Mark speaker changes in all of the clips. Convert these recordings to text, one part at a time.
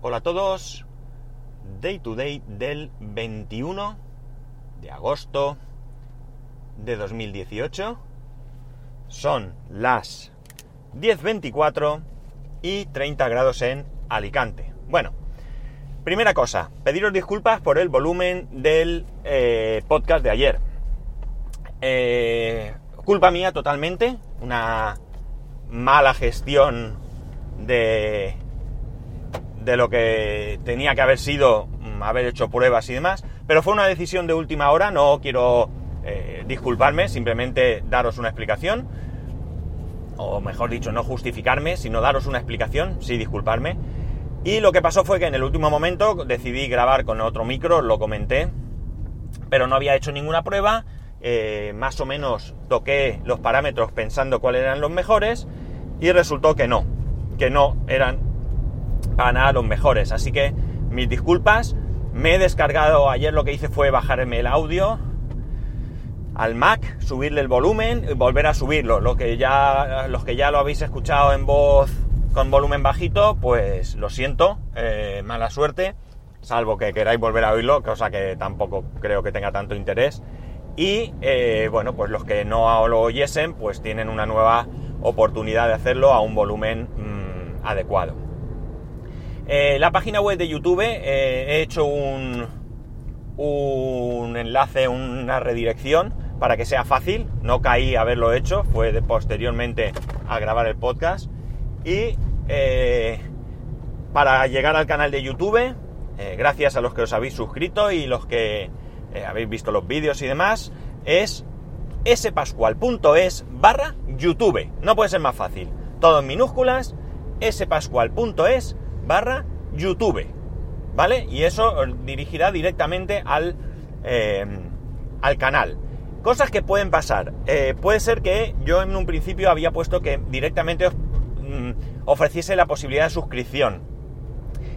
Speaker 1: Hola a todos. Day to day del 21 de agosto de 2018. Son las 10.24 y 30 grados en Alicante. Bueno, primera cosa, pediros disculpas por el volumen del eh, podcast de ayer. Eh, culpa mía totalmente, una mala gestión de, de lo que tenía que haber sido mm, haber hecho pruebas y demás, pero fue una decisión de última hora, no quiero eh, disculparme, simplemente daros una explicación, o mejor dicho, no justificarme, sino daros una explicación, sí disculparme. Y lo que pasó fue que en el último momento decidí grabar con otro micro, lo comenté, pero no había hecho ninguna prueba, eh, más o menos toqué los parámetros pensando cuáles eran los mejores y resultó que no, que no eran para nada los mejores. Así que mis disculpas, me he descargado, ayer lo que hice fue bajarme el audio al Mac, subirle el volumen y volver a subirlo. Lo que ya, los que ya lo habéis escuchado en voz con volumen bajito, pues lo siento, eh, mala suerte, salvo que queráis volver a oírlo, cosa que tampoco creo que tenga tanto interés. Y eh, bueno, pues los que no lo oyesen, pues tienen una nueva oportunidad de hacerlo a un volumen mmm, adecuado. Eh, la página web de YouTube eh, he hecho un, enlace, una redirección para que sea fácil. No caí haberlo hecho, fue de posteriormente a grabar el podcast. Y eh, para llegar al canal de YouTube, gracias a los que os habéis suscrito y los que habéis visto los vídeos y demás, es spascual.es barra YouTube. No puede ser más fácil. Todo en minúsculas, spascual.es barra YouTube. ¿Vale? Y eso os dirigirá directamente al, eh, al canal. Cosas que pueden pasar. Eh, puede ser que yo en un principio había puesto que directamente os mm, ofreciese la posibilidad de suscripción.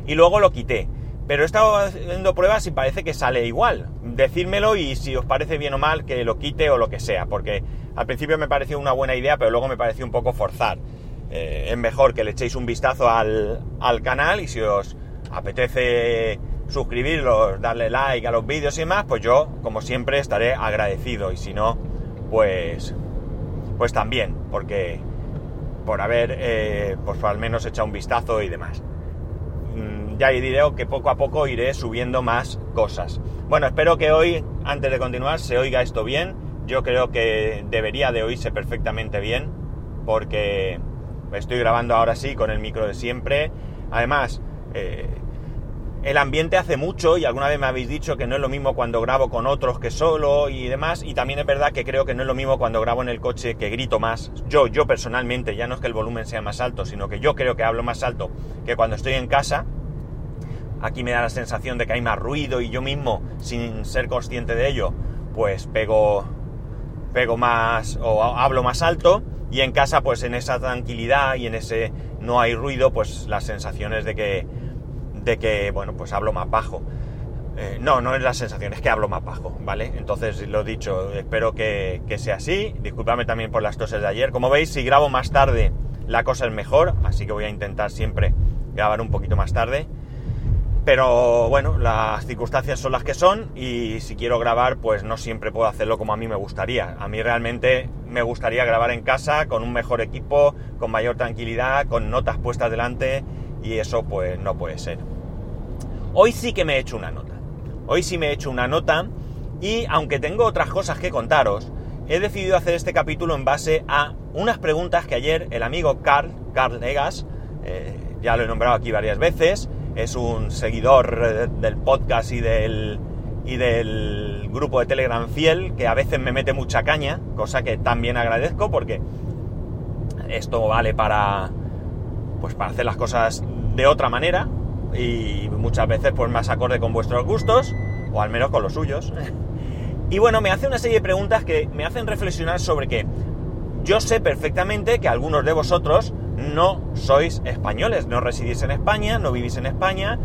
Speaker 1: Y luego lo quité. Pero he estado haciendo pruebas y parece que sale igual. Decírmelo y si os parece bien o mal que lo quite o lo que sea. Porque al principio me pareció una buena idea, pero luego me pareció un poco forzar. Eh, es mejor que le echéis un vistazo al, al canal y si os apetece suscribiros, darle like a los vídeos y demás, pues yo, como siempre, estaré agradecido. Y si no, pues. Pues también, porque. Por haber, eh, pues al menos echado un vistazo y demás. Mm, ya diré que poco a poco iré subiendo más cosas. Bueno, espero que hoy, antes de continuar, se oiga esto bien. Yo creo que debería de oírse perfectamente bien, porque estoy grabando ahora sí con el micro de siempre. Además, eh, el ambiente hace mucho y alguna vez me habéis dicho que no es lo mismo cuando grabo con otros que solo y demás. Y también es verdad que creo que no es lo mismo cuando grabo en el coche que grito más. Yo, yo personalmente, ya no es que el volumen sea más alto, sino que yo creo que hablo más alto que cuando estoy en casa. Aquí me da la sensación de que hay más ruido y yo mismo, sin ser consciente de ello, pues pego, pego más o hablo más alto. Y en casa, pues en esa tranquilidad y en ese no hay ruido, pues las sensaciones de que de que, bueno, pues hablo más bajo. Eh, no, no es la sensación, es que hablo más bajo, ¿vale? Entonces, lo dicho, espero que, que, sea así. Disculpadme también por las toses de ayer. Como veis, si grabo más tarde, la cosa es mejor, así que voy a intentar siempre grabar un poquito más tarde. Pero bueno, las circunstancias son las que son y si quiero grabar, pues no siempre puedo hacerlo como a mí me gustaría. A mí realmente me gustaría grabar en casa con un mejor equipo, con mayor tranquilidad, con notas puestas delante y eso pues no puede ser. Hoy sí que me he hecho una nota. Hoy sí me he hecho una nota y aunque tengo otras cosas que contaros, he decidido hacer este capítulo en base a unas preguntas que ayer el amigo Carl, Carl Legas, eh, ya lo he nombrado aquí varias veces, es un seguidor del podcast y del, y del grupo de Telegram fiel, que a veces me mete mucha caña, cosa que también agradezco porque esto vale para, pues para hacer las cosas de otra manera y muchas veces pues más acorde con vuestros gustos o al menos con los suyos. Y bueno, me hace una serie de preguntas que me hacen reflexionar sobre que yo sé perfectamente que algunos de vosotros no sois españoles, no residís en España, no vivís en España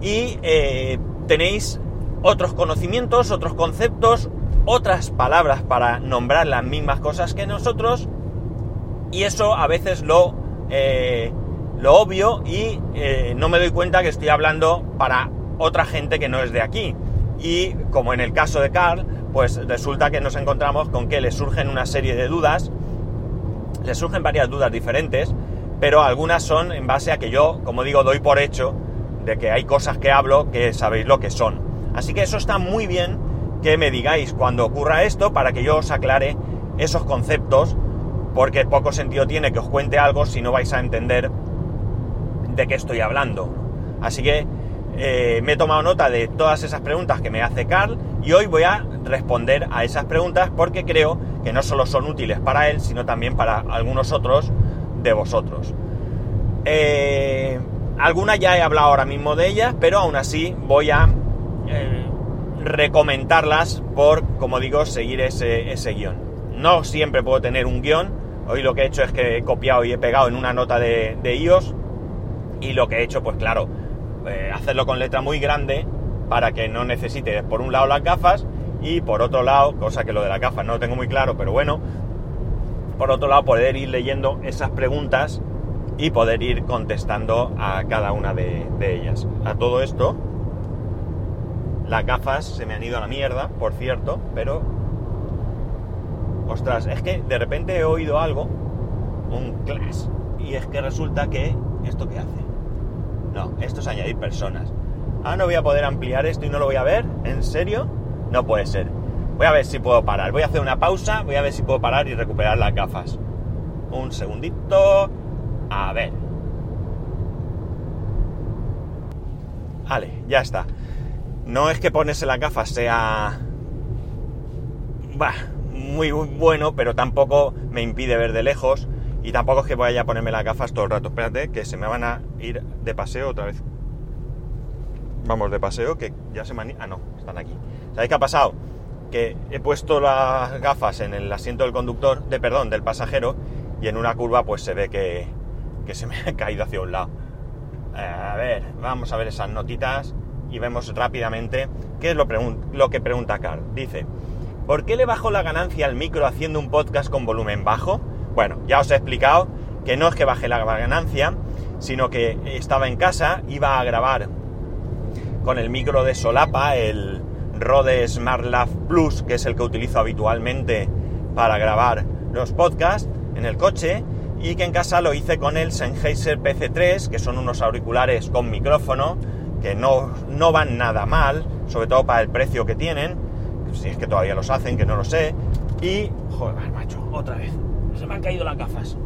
Speaker 1: y eh, tenéis otros conocimientos, otros conceptos, otras palabras para nombrar las mismas cosas que nosotros y eso a veces lo eh, lo obvio y eh, no me doy cuenta que estoy hablando para otra gente que no es de aquí. Y como en el caso de Carl, pues resulta que nos encontramos con que le surgen una serie de dudas, le surgen varias dudas diferentes, pero algunas son en base a que yo, como digo, doy por hecho de que hay cosas que hablo que sabéis lo que son. Así que eso está muy bien que me digáis cuando ocurra esto para que yo os aclare esos conceptos, porque poco sentido tiene que os cuente algo si no vais a entender de qué estoy hablando. Así que eh, me he tomado nota de todas esas preguntas que me hace Carl y hoy voy a responder a esas preguntas porque creo que no solo son útiles para él, sino también para algunos otros de vosotros. Eh, algunas ya he hablado ahora mismo de ellas, pero aún así voy a eh, recomendarlas por, como digo, seguir ese, ese guion. No siempre puedo tener un guion. Hoy lo que he hecho es que he copiado y he pegado en una nota de, de iOS. Y lo que he hecho, pues claro, eh, hacerlo con letra muy grande para que no necesite por un lado las gafas y por otro lado, cosa que lo de las gafas no lo tengo muy claro, pero bueno, por otro lado poder ir leyendo esas preguntas y poder ir contestando a cada una de, ellas. A todo esto, las gafas se me han ido a la mierda, por cierto, pero... Ostras, es que de repente he oído algo, un clash, y es que resulta que... ¿Esto qué hace? No, esto es añadir personas. Ah, no voy a poder ampliar esto y no lo voy a ver. ¿En serio? No puede ser. Voy a ver si puedo parar. Voy a hacer una pausa. Voy a ver si puedo parar y recuperar las gafas. Un segundito. A ver. Vale, ya está. No es que ponerse las gafas sea... Bah, muy bueno, pero tampoco me impide ver de lejos. Y tampoco es que vaya a ponerme las gafas todo el rato. Espérate, que se me van a ir de paseo otra vez. Vamos de paseo, que ya se me han... Ah, no, aquí. ¿Sabéis qué ha pasado? Que he puesto las gafas en el asiento del conductor, de perdón, del pasajero, y en una curva pues se ve que, que se me ha caído hacia un lado. Eh, a ver, vamos a ver esas notitas y vemos rápidamente qué es lo, lo que pregunta Carl. Dice, ¿por qué le bajo la ganancia al micro haciendo un podcast con volumen bajo? Bueno, ya os he explicado que no es que baje la ganancia, sino que estaba en casa, iba a grabar con el micro de solapa, el Rode SmartLav Plus, que es el que utilizo habitualmente para grabar los podcasts en el coche, y que en casa lo hice con el Sennheiser PC3, que son unos auriculares con micrófono, que no, no van nada mal, sobre todo para el precio que tienen, si es que todavía los hacen, que no lo sé, y... Joder, macho, otra vez se me han caído las gafas.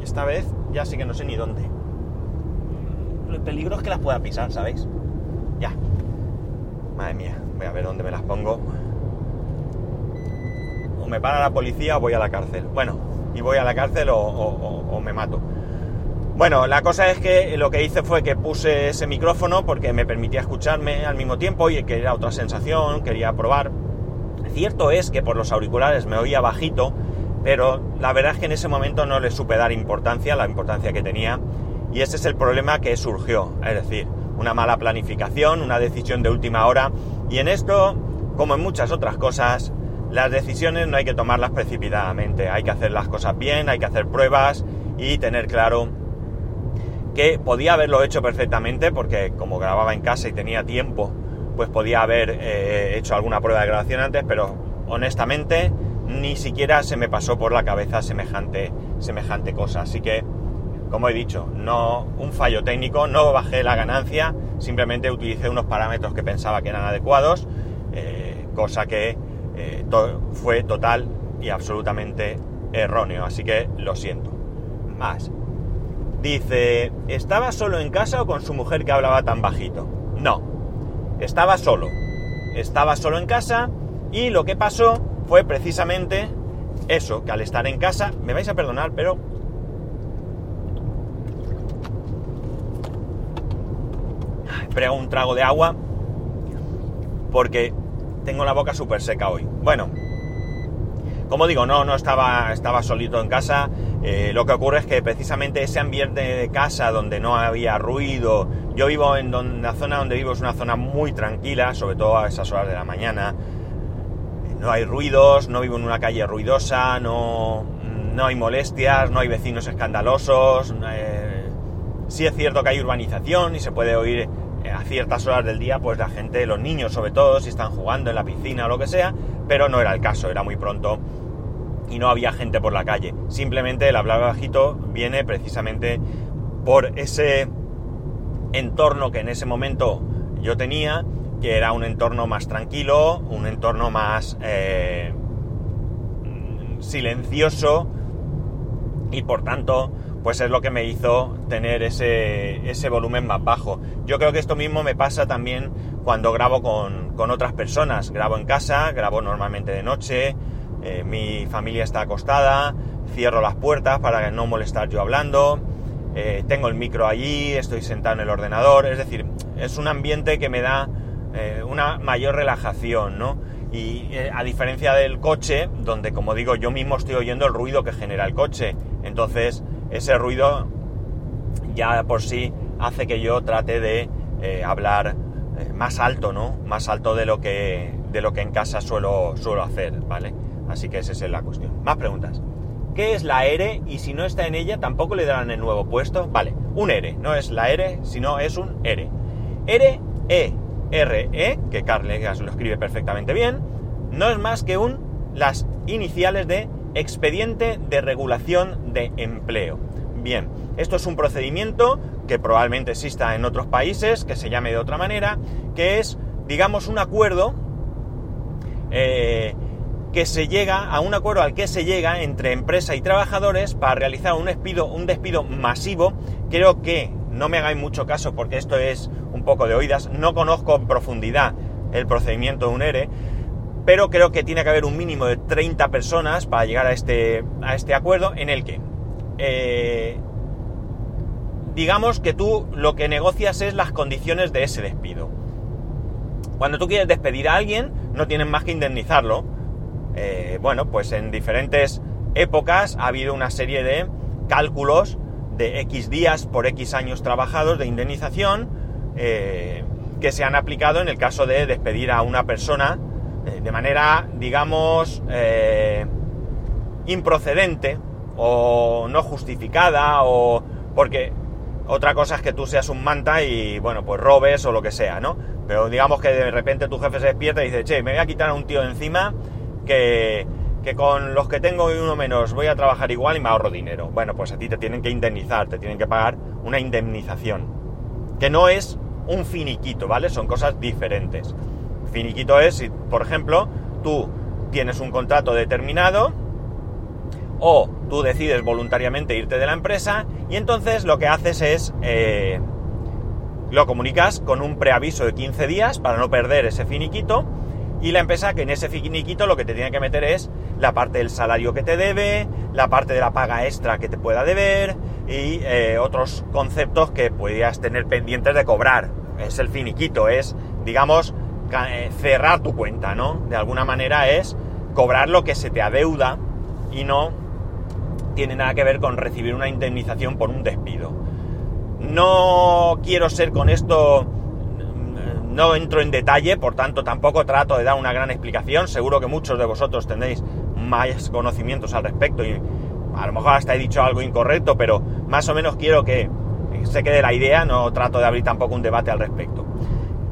Speaker 1: Y esta vez ya sí que no sé ni dónde. El peligro es que las pueda pisar, ¿sabéis? Ya. Madre mía, voy a ver dónde me las pongo. O me para la policía o voy a la cárcel. Bueno, y voy a la cárcel o, me mato. Bueno, la cosa es que lo que hice fue que puse ese micrófono porque me permitía escucharme al mismo tiempo y que era otra sensación, quería probar. Cierto es que por los auriculares me oía bajito, pero la verdad es que en ese momento no le supe dar importancia, la importancia que tenía, y ese es el problema que surgió, es decir, una mala planificación, una decisión de última hora, y en esto, como en muchas otras cosas, las decisiones no hay que tomarlas precipitadamente, hay que hacer las cosas bien, hay que hacer pruebas y tener claro que podía haberlo hecho perfectamente, porque como grababa en casa y tenía tiempo, pues podía haber eh, hecho alguna prueba de grabación antes, pero honestamente ni siquiera se me pasó por la cabeza semejante, semejante cosa. Así que, como he dicho, no un fallo técnico, no bajé la ganancia, simplemente utilicé unos parámetros que pensaba que eran adecuados, eh, cosa que eh, fue total y absolutamente erróneo. Así que lo siento. Más. Dice, ¿estaba solo en casa o con su mujer que hablaba tan bajito? No, estaba solo. Estaba solo en casa y lo que pasó fue precisamente eso, que al estar en casa, me vais a perdonar, pero... Un trago de agua porque tengo la boca súper seca hoy. Bueno, como digo, no, no estaba, estaba solito en casa. Eh, lo que ocurre es que precisamente ese ambiente de casa donde no había ruido, yo vivo en la zona donde vivo es una zona muy tranquila, sobre todo a esas horas de la mañana no hay ruidos, no vivo en una calle ruidosa, no, no hay molestias, no hay vecinos escandalosos, eh, Sí es cierto que hay urbanización y se puede oír a ciertas horas del día, pues la gente, los niños sobre todo, si están jugando en la piscina o lo que sea, pero no era el caso, era muy pronto y no había gente por la calle. Simplemente el hablar bajito viene precisamente por ese entorno que en ese momento yo tenía, que era un entorno más tranquilo, un entorno más eh, silencioso y por tanto pues es lo que me hizo tener ese, ese, volumen más bajo. Yo creo que esto mismo me pasa también cuando grabo con, con otras personas. Grabo en casa, grabo normalmente de noche, eh, mi familia está acostada, cierro las puertas para no molestar yo hablando, eh, tengo el micro allí, estoy sentado en el ordenador, es decir, es un ambiente que me da eh, una mayor relajación, ¿no? Y a diferencia del coche, donde como digo, yo mismo estoy oyendo el ruido que genera el coche, entonces ese ruido ya por sí hace que yo trate de hablar más alto, ¿no? Más alto de lo que, de lo que en casa suelo, suelo hacer, ¿vale? Así que esa es la cuestión. Más preguntas. ¿Qué es la ERE? Y si no está en ella, tampoco le darán el nuevo puesto. Vale, un ERE. No es la ERE, sino es un ERE. ERE, E-R-E, que Carlegas lo escribe perfectamente bien, no es más que un, las iniciales de expediente de regulación de empleo. Bien, esto es un procedimiento que probablemente exista en otros países, que se llame de otra manera, que es, digamos, un acuerdo eh, que se llega a un acuerdo al que se llega entre empresa y trabajadores para realizar un despido, un despido masivo. Creo que no me hagáis mucho caso porque esto es un poco de oídas. No conozco en profundidad el procedimiento de un ERE, pero creo que tiene que haber un mínimo de 30 personas para llegar a este, a este acuerdo en el que eh, digamos que tú lo que negocias es las condiciones de ese despido. Cuando tú quieres despedir a alguien, no tienes más que indemnizarlo eh, bueno, pues en diferentes épocas ha habido una serie de cálculos de X días por X años trabajados de indemnización eh, que se han aplicado en el caso de despedir a una persona de manera, digamos, improcedente o no justificada o porque otra cosa es que tú seas un manta y bueno, pues robes o lo que sea, ¿no? Pero digamos que de repente tu jefe se despierta y dice, che, me voy a quitar a un tío encima que, con los que tengo y uno menos voy a trabajar igual y me ahorro dinero. Bueno, pues a ti te tienen que indemnizar, te tienen que pagar una indemnización. Que no es un finiquito, ¿vale? Son cosas diferentes. Finiquito es si, por ejemplo, tú tienes un contrato determinado o tú decides voluntariamente irte de la empresa y entonces lo que haces es eh, lo comunicas con un preaviso de 15 días para no perder ese finiquito y la empresa que en ese finiquito lo que te tiene que meter es la parte del salario que te debe, la parte de la paga extra que te pueda deber y eh, otros conceptos que podrías tener pendientes de cobrar. Es el finiquito, es, digamos, cerrar tu cuenta, ¿no? De alguna manera es cobrar lo que se te adeuda y no tiene nada que ver con recibir una indemnización por un despido. No quiero ser con esto no entro en detalle, por tanto tampoco trato de dar una gran explicación. Seguro que muchos de vosotros tendréis más conocimientos al respecto y a lo mejor hasta he dicho algo incorrecto, pero más o menos quiero que se quede la idea, no trato de abrir tampoco un debate al respecto.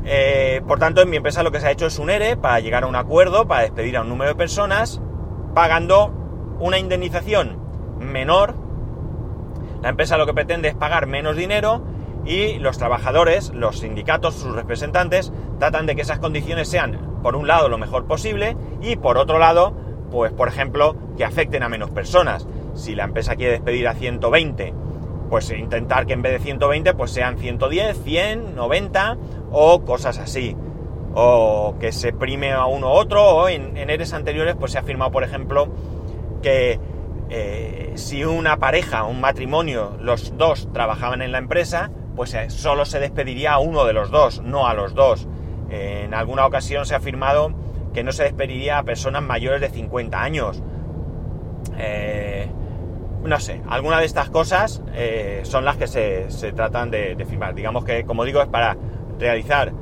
Speaker 1: Eh, por tanto, en mi empresa lo que se ha hecho es un ERE para llegar a un acuerdo, para despedir a un número de personas, pagando una indemnización menor. La empresa lo que pretende es pagar menos dinero y los trabajadores, los sindicatos, sus representantes, tratan de que esas condiciones sean, por un lado, lo mejor posible y por otro lado, pues por ejemplo, que afecten a menos personas. Si la empresa quiere despedir a 120, pues intentar que en vez de 120 pues sean 110, 100, 90 o cosas así. O que se prime a uno u otro o en, eres anteriores pues se ha firmado por ejemplo que eh, si una pareja, un matrimonio, los dos trabajaban en la empresa, pues eh, solo se despediría a uno de los dos, no a los dos. en alguna ocasión se ha afirmado que no se despediría a personas mayores de 50 años. Eh, no sé, alguna de estas cosas eh, son las que se, tratan de, firmar. Digamos que, como digo, es para realizar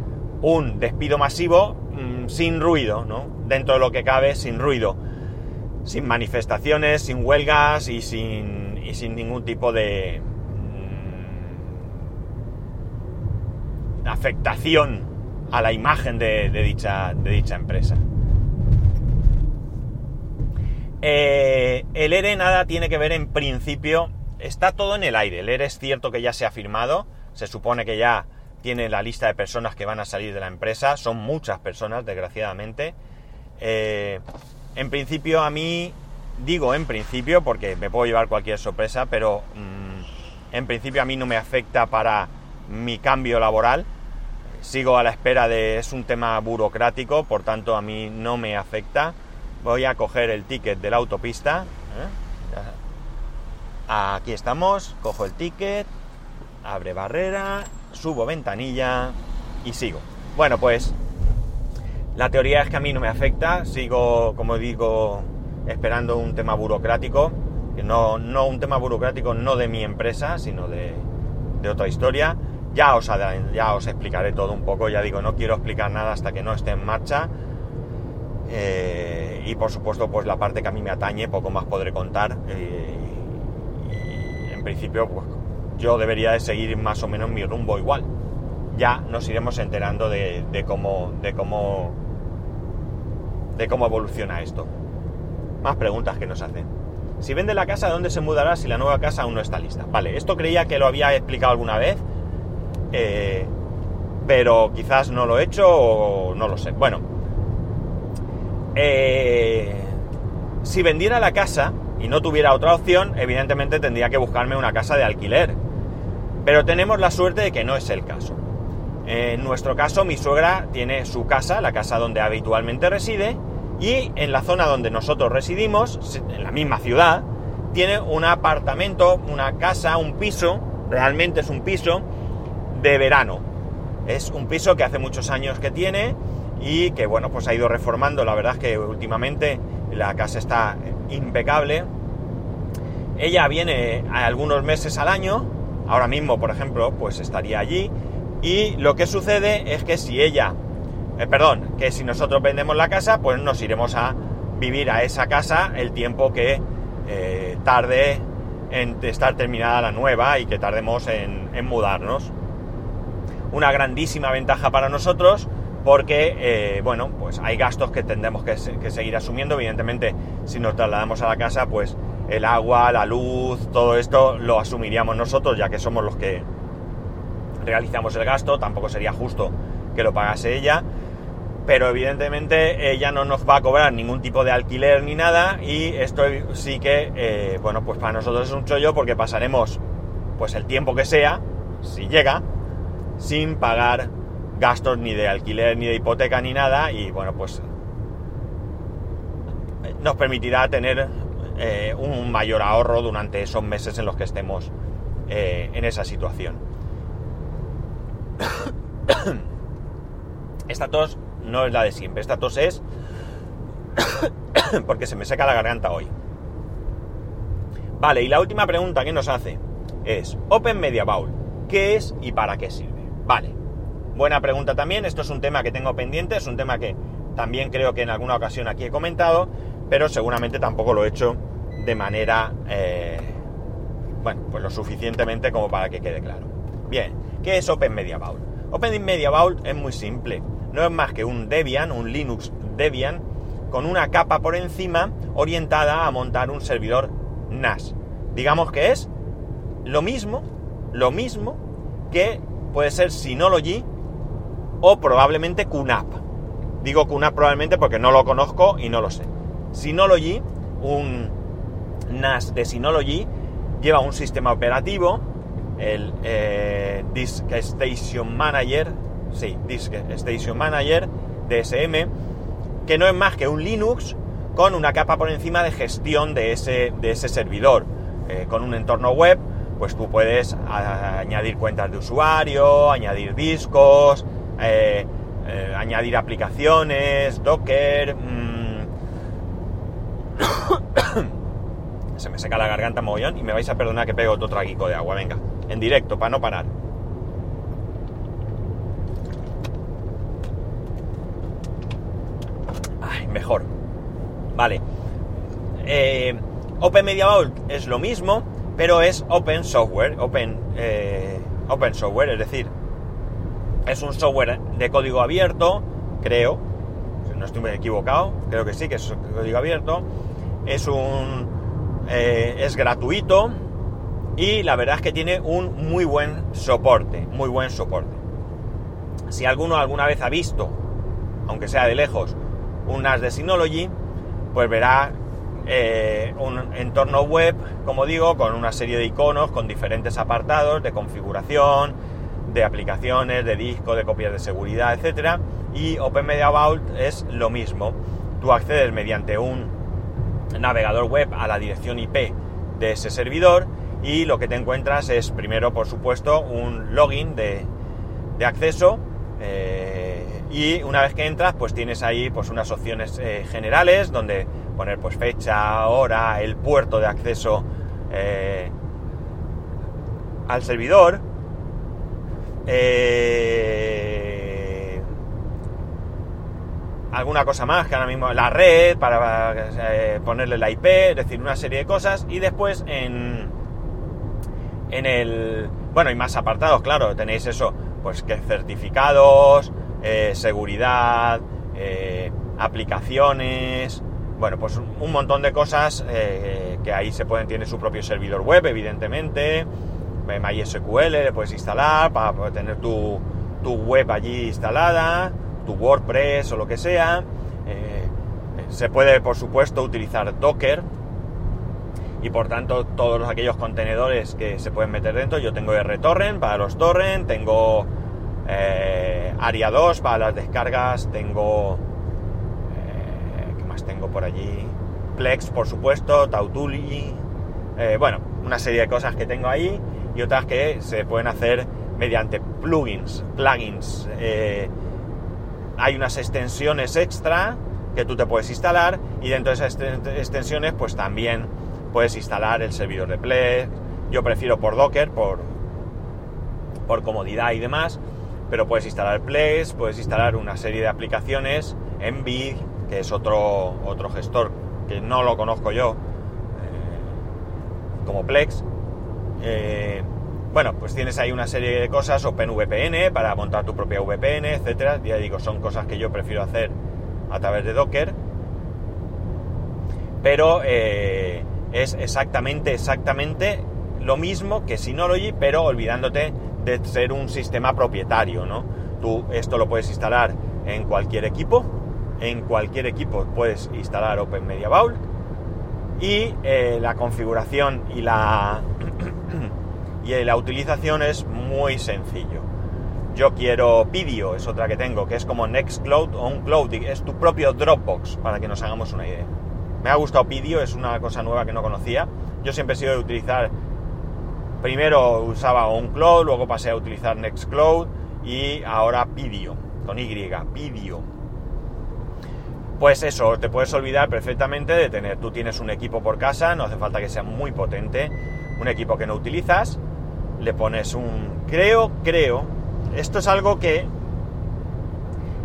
Speaker 1: un despido masivo mm, sin ruido, ¿no? Dentro de lo que cabe, sin ruido. Sin manifestaciones, sin huelgas y sin, y sin ningún tipo de, afectación a la imagen de, dicha, de dicha, empresa. Eh, el ERE nada tiene que ver en principio, está todo en el aire. El ERE es cierto que ya se ha firmado, se supone que ya tiene la lista de personas que van a salir de la empresa, son muchas personas, desgraciadamente. Eh, en principio a mí, digo en principio, porque me puedo llevar cualquier sorpresa, pero mm, en principio a mí no me afecta para mi cambio laboral. Sigo a la espera de... es un tema burocrático, por tanto a mí no me afecta. Voy a coger el ticket de la autopista. ¿eh? Aquí estamos, cojo el ticket, abre barrera, subo ventanilla y sigo. Bueno, pues la teoría es que a mí no me afecta, sigo, como digo, esperando un tema burocrático, no, no un tema burocrático no de mi empresa, sino de, otra historia. Ya os, ya os explicaré todo un poco, ya digo, no quiero explicar nada hasta que no esté en marcha. Eh, y por supuesto, pues la parte que a mí me atañe, poco más podré contar. Eh, y en principio, pues yo debería de seguir más o menos mi rumbo igual. Ya nos iremos enterando de, cómo, de cómo, de cómo evoluciona esto. Más preguntas que nos hacen. Si vende la casa, ¿dónde se mudará si la nueva casa aún no está lista? Vale, esto creía que lo había explicado alguna vez, eh, pero quizás no lo he hecho o no lo sé. Bueno, eh, si vendiera la casa y no tuviera otra opción, evidentemente tendría que buscarme una casa de alquiler pero tenemos la suerte de que no es el caso. En nuestro caso, mi suegra tiene su casa, la casa donde habitualmente reside, y en la zona donde nosotros residimos, en la misma ciudad, tiene un apartamento, una casa, un piso, realmente es un piso de verano. Es un piso que hace muchos años que tiene y que bueno, pues ha ido reformando. La verdad es que últimamente la casa está impecable. Ella viene algunos meses al año ahora mismo, por ejemplo, pues estaría allí. Y lo que sucede es que si ella, eh, perdón, que si nosotros vendemos la casa, pues nos iremos a vivir a esa casa el tiempo que eh, tarde en estar terminada la nueva y que tardemos en, mudarnos. Una grandísima ventaja para nosotros porque, eh, bueno, pues hay gastos que tendremos que seguir asumiendo. Evidentemente, si nos trasladamos a la casa, pues el agua, la luz, todo esto lo asumiríamos nosotros, ya que somos los que realizamos el gasto, tampoco sería justo que lo pagase ella, pero evidentemente ella no nos va a cobrar ningún tipo de alquiler ni nada y esto sí que, eh, bueno, pues para nosotros es un chollo porque pasaremos pues el tiempo que sea, si llega, sin pagar gastos ni de alquiler, ni de hipoteca, ni nada. Y bueno, pues nos permitirá tener eh, un mayor ahorro durante esos meses en los que estemos eh, en esa situación. esta tos no es la de siempre, esta tos es porque se me seca la garganta hoy. Vale, y la última pregunta que nos hace es, Open Media Bowl, ¿qué es y para qué sirve? Vale, buena pregunta también, esto es un tema que tengo pendiente, es un tema que también creo que en alguna ocasión aquí he comentado, pero seguramente tampoco lo he hecho de manera, eh, bueno, pues lo suficientemente como para que quede claro. Bien, ¿qué es Open Media? Open Media es muy simple, no es más que un Debian, un Linux Debian, con una capa por encima orientada a montar un servidor NAS. Digamos que es lo mismo, lo mismo que puede ser Synology o probablemente QNAP. Digo QNAP probablemente porque no lo conozco y no lo sé. Synology, un NAS de Synology lleva un sistema operativo, el eh, Disk Station Manager, sí, Disk Station Manager, DSM, que no es más que un Linux con una capa por encima de gestión de ese, de ese servidor. Eh, con un entorno web, pues tú puedes añadir cuentas de usuario, añadir discos, eh, añadir aplicaciones, Docker. Mm, se me seca la garganta mogollón y me vais a perdonar que pego otro traguico de agua, venga, en directo, para no parar. Ay, mejor. Vale. Eh, open Media Vault es lo mismo, pero es open software, open, eh, open software, es decir, Es un software de código abierto, creo, no estoy equivocado, creo que sí, que es código abierto. Es un... eh, es gratuito y la verdad es que tiene un muy buen soporte, muy buen soporte. Si alguno alguna vez ha visto, aunque sea de lejos, un NAS de Synology, pues verá eh, un entorno web, como digo, con una serie de iconos, con diferentes apartados de configuración, de aplicaciones, de disco, de copias de seguridad, etc. Y Open Media Vault es lo mismo. Tú accedes mediante un navegador web a la dirección IP de ese servidor y lo que te encuentras es primero, por supuesto, un login de, de acceso. eh, y una vez que entras, pues tienes ahí pues unas opciones eh, generales donde poner pues fecha, hora, el puerto de acceso eh, al servidor. Alguna cosa más que ahora mismo la red para eh, ponerle la IP, es decir, una serie de cosas. Y después en en el bueno y más apartados, claro, tenéis eso, pues que certificados, eh, seguridad, eh, aplicaciones, bueno, pues un montón de cosas que ahí se pueden, tiene su propio servidor web, evidentemente, MySQL le puedes instalar para tener tu, tu web allí instalada, tu WordPress o lo que sea. Eh, se puede, por supuesto, utilizar Docker y por tanto todos aquellos contenedores que se pueden meter dentro. Yo tengo RTorrent para los torrent, tengo eh, Aria 2 para las descargas, tengo... eh, ¿Qué más tengo por allí? Plex, por supuesto, Tautuli, bueno, una serie de cosas que tengo ahí y otras que se pueden hacer mediante plugins, plugins. Hay unas extensiones extra que tú te puedes instalar y dentro de esas extensiones pues también puedes instalar el servidor de Plex. Yo prefiero por Docker, por, por comodidad y demás, pero puedes instalar Plex, puedes instalar una serie de aplicaciones, Envid, que es otro, otro gestor que no lo conozco yo, eh, como Plex. Eh, bueno, pues tienes ahí una serie de cosas, OpenVPN para montar tu propia VPN, etcétera. Ya digo, son cosas que yo prefiero hacer a través de Docker. Pero eh, es exactamente, exactamente lo mismo que Synology, pero olvidándote de ser un sistema propietario, ¿no? Tú esto lo puedes instalar en cualquier equipo, en cualquier equipo puedes instalar Open Media Vault y eh, la configuración y la y la utilización es muy sencillo. Yo quiero Pidio, es otra que tengo, que es como Nextcloud o un Cloud, es tu propio Dropbox, para que nos hagamos una idea. Me ha gustado Pidio, es una cosa nueva que no conocía. Yo siempre he sido de utilizar, primero usaba un Cloud, luego pasé a utilizar Nextcloud y ahora Pidio, con Y, Pidio. Pues eso, te puedes olvidar perfectamente de tener, tú tienes un equipo por casa, no hace falta que sea muy potente, un equipo que no utilizas, le pones un... Creo, creo, esto es algo que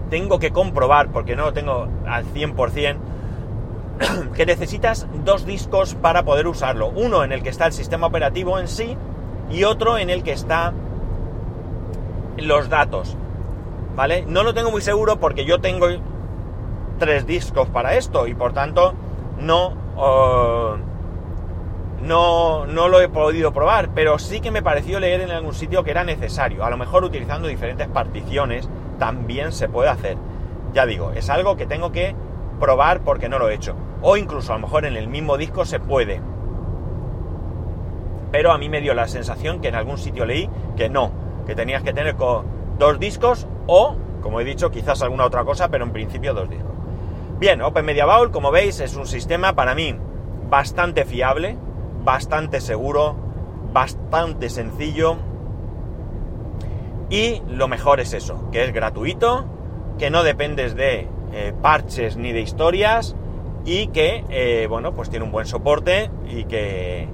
Speaker 1: tengo que comprobar porque no lo tengo al 100%, que necesitas dos discos para poder usarlo. Uno en el que está el sistema operativo en sí y otro en el que está los datos. ¿Vale? No lo tengo muy seguro porque yo tengo tres discos para esto y por tanto no, uh, no, no lo he podido probar, pero sí que me pareció leer en algún sitio que era necesario. A lo mejor utilizando diferentes particiones también se puede hacer. Ya digo, es algo que tengo que probar porque no lo he hecho. O incluso a lo mejor en el mismo disco se puede. Pero a mí me dio la sensación que en algún sitio leí que no, que tenías que tener dos discos o, como he dicho, quizás alguna otra cosa, pero en principio dos discos. Bien, Open Media Vault, como veis, es un sistema para mí bastante fiable, bastante seguro, bastante sencillo. Y lo mejor es eso, que es gratuito, que no dependes de eh, parches ni de historias y que, eh, bueno, pues tiene un buen soporte y que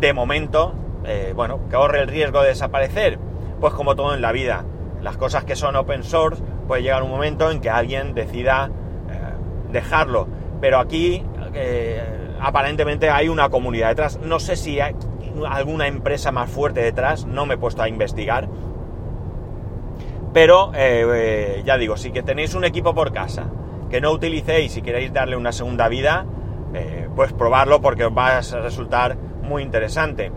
Speaker 1: de momento, eh, bueno, que ahorre el riesgo de desaparecer. Pues como todo en la vida, las cosas que son open source, puede llegar un momento en que alguien decida dejarlo. Pero aquí eh, aparentemente hay una comunidad detrás. No sé si hay alguna empresa más fuerte detrás, no me he puesto a investigar. Pero eh, ya digo, si que tenéis un equipo por casa que no utilicéis y queréis darle una segunda vida, pues probarlo porque os va a resultar muy interesante.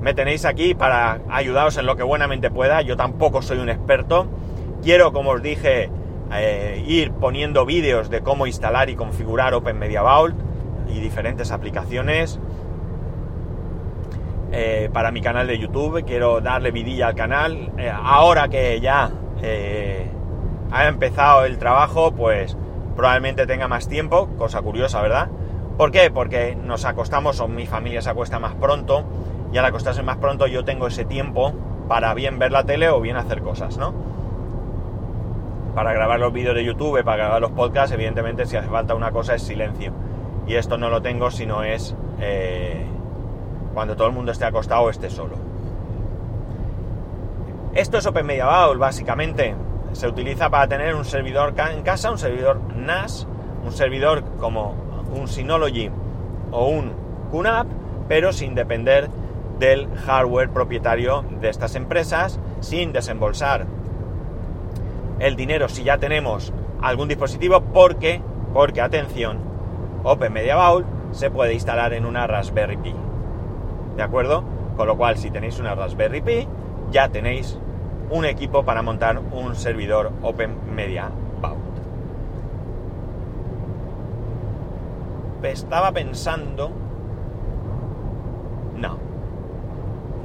Speaker 1: Me tenéis aquí para ayudaros en lo que buenamente pueda. Yo tampoco soy un experto. Quiero, como os dije, eh, ir poniendo vídeos de cómo instalar y configurar Open Media Vault y diferentes aplicaciones. Eh, para mi canal de YouTube, quiero darle vidilla al canal. Eh, ahora que ya ha empezado el trabajo, pues probablemente tenga más tiempo, cosa curiosa, ¿verdad? ¿Por qué? Porque nos acostamos, o mi familia se acuesta más pronto, y al acostarse más pronto yo tengo ese tiempo para bien ver la tele o bien hacer cosas, ¿no? Para grabar los vídeos de YouTube, para grabar los podcasts, evidentemente si hace falta una cosa es silencio. Y esto no lo tengo si no es eh, cuando todo el mundo esté acostado o esté solo. Esto es Open Media básicamente. Se utiliza para tener un servidor en casa, un servidor NAS, un servidor como un Synology o un QNAP, pero sin depender del hardware propietario de estas empresas, sin desembolsar el dinero si ya tenemos algún dispositivo, porque, porque atención, Media Vault se puede instalar en una Raspberry Pi. ¿De acuerdo? Con lo cual, si tenéis una Raspberry Pi, ya tenéis un equipo para montar un servidor Open. Estaba pensando... No.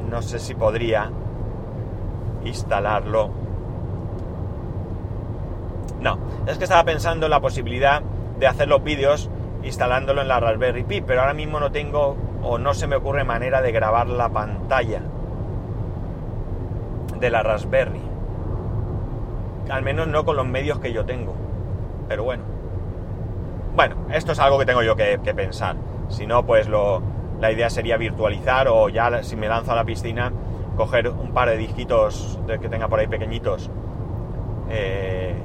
Speaker 1: No sé si podría instalarlo. No, es que estaba pensando en la posibilidad de hacer los vídeos instalándolo en la Raspberry Pi, pero ahora mismo no tengo o no se me ocurre manera de grabar la pantalla de la Raspberry. Al menos no con los medios que yo tengo. Pero bueno. Bueno, esto es algo que tengo yo que, pensar. Si no, pues lo, la idea sería virtualizar o ya si me lanzo a la piscina, coger un par de disquitos que tenga por ahí pequeñitos eh,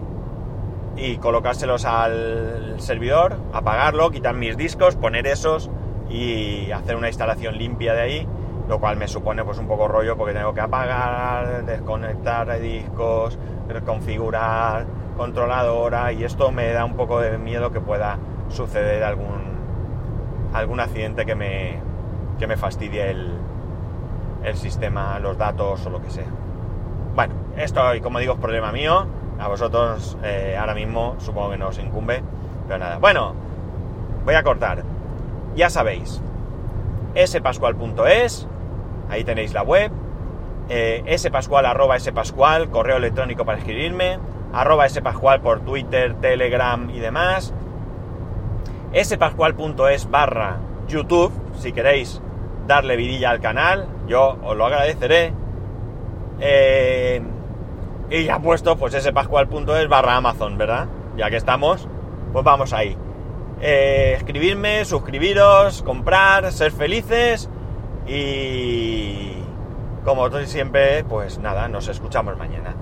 Speaker 1: y colocárselos al servidor, apagarlo, quitar mis discos, poner esos y hacer una instalación limpia de ahí, lo cual me supone pues un poco rollo porque tengo que apagar, desconectar discos, configurar controladora y esto me da un poco de miedo que pueda suceder algún algún accidente que me, que me fastidie el, el sistema, los datos o lo que sea. Bueno, esto, como digo, es problema mío. A vosotros eh, ahora mismo supongo que no os incumbe, pero nada. Bueno, voy a cortar. Ya sabéis, spascual.es, ahí tenéis la web, eh, spascual arroba correo electrónico para escribirme, arroba spascual por Twitter, Telegram y demás, spascual.es barra YouTube, si queréis darle vidilla al canal, yo os lo agradeceré. Eh, y ya puesto, pues ese pascual.es barra Amazon, ¿verdad? Ya que estamos, pues vamos ahí. Eh, escribirme, suscribiros, comprar, ser felices y como siempre, pues nada, nos escuchamos mañana.